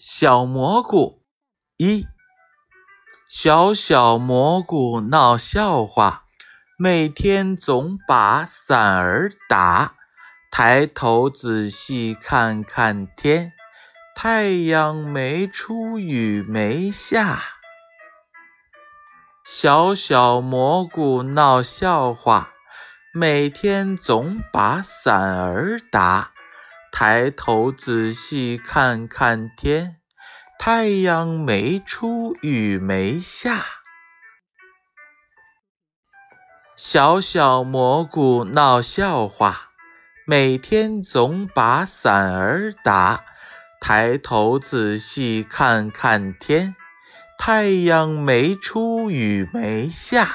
小蘑菇一，小小蘑菇闹笑话，每天总把伞儿打。抬头仔细看看天，太阳没出雨没下。小小蘑菇闹笑话，每天总把伞儿打。抬头仔细看看天，太阳没出雨没下。小小蘑菇闹笑话，每天总把伞儿打。抬头仔细看看天，太阳没出雨没下。